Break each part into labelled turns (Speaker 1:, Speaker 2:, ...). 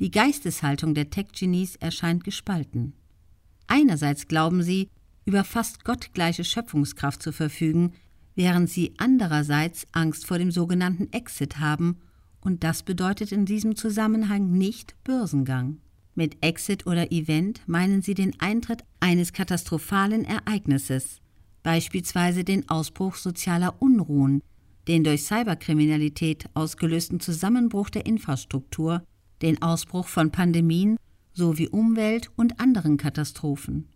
Speaker 1: Die Geisteshaltung der Tech-Genies erscheint gespalten. Einerseits glauben sie, über fast gottgleiche Schöpfungskraft zu verfügen, während sie andererseits Angst vor dem sogenannten Exit haben, und das bedeutet in diesem Zusammenhang nicht Börsengang. Mit Exit oder Event meinen sie den Eintritt eines katastrophalen Ereignisses, beispielsweise den Ausbruch sozialer Unruhen, den durch Cyberkriminalität ausgelösten Zusammenbruch der Infrastruktur, den Ausbruch von Pandemien sowie Umwelt- und anderen Katastrophen.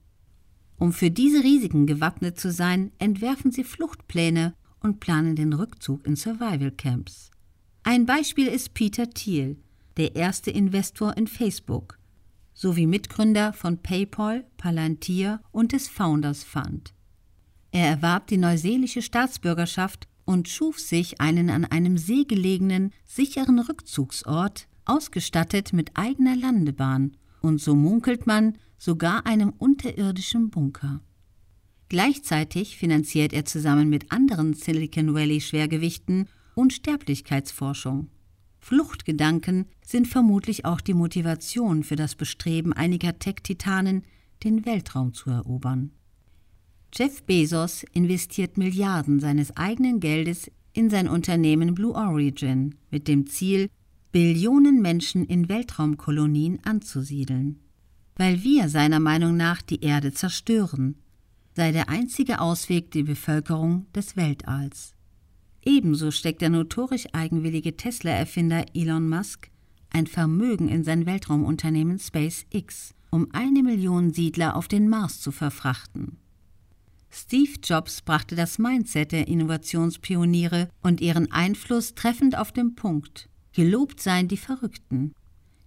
Speaker 1: Um für diese Risiken gewappnet zu sein, entwerfen sie Fluchtpläne und planen den Rückzug in Survival Camps. Ein Beispiel ist Peter Thiel, der erste Investor in Facebook, sowie Mitgründer von PayPal, Palantir und des Founders Fund. Er erwarb die neuseelische Staatsbürgerschaft und schuf sich einen an einem See gelegenen, sicheren Rückzugsort, ausgestattet mit eigener Landebahn und so munkelt man sogar einem unterirdischen Bunker. Gleichzeitig finanziert er zusammen mit anderen Silicon Valley Schwergewichten Unsterblichkeitsforschung. Fluchtgedanken sind vermutlich auch die Motivation für das Bestreben einiger Tech-Titanen, den Weltraum zu erobern. Jeff Bezos investiert Milliarden seines eigenen Geldes in sein Unternehmen Blue Origin mit dem Ziel, Billionen Menschen in Weltraumkolonien anzusiedeln. Weil wir seiner Meinung nach die Erde zerstören, sei der einzige Ausweg die Bevölkerung des Weltalls. Ebenso steckt der notorisch eigenwillige Tesla-Erfinder Elon Musk ein Vermögen in sein Weltraumunternehmen SpaceX, um eine Million Siedler auf den Mars zu verfrachten. Steve Jobs brachte das Mindset der Innovationspioniere und ihren Einfluss treffend auf den Punkt. Gelobt seien die Verrückten,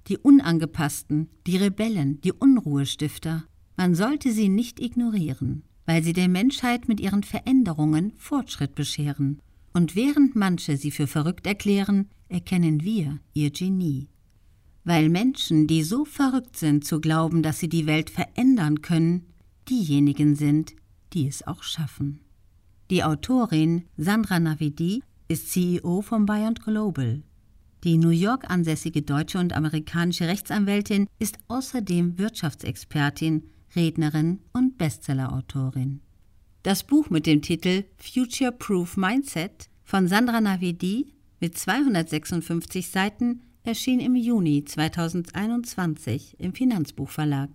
Speaker 1: die Unangepassten, die Rebellen, die Unruhestifter. Man sollte sie nicht ignorieren, weil sie der Menschheit mit ihren Veränderungen Fortschritt bescheren. Und während manche sie für verrückt erklären, erkennen wir ihr Genie. Weil Menschen, die so verrückt sind zu glauben, dass sie die Welt verändern können, diejenigen sind, die es auch schaffen. Die Autorin Sandra Navidi ist CEO von Beyond Global, die New York ansässige deutsche und amerikanische Rechtsanwältin ist außerdem Wirtschaftsexpertin, Rednerin und Bestsellerautorin. Das Buch mit dem Titel Future Proof Mindset von Sandra Navedi mit 256 Seiten erschien im Juni 2021 im Finanzbuchverlag.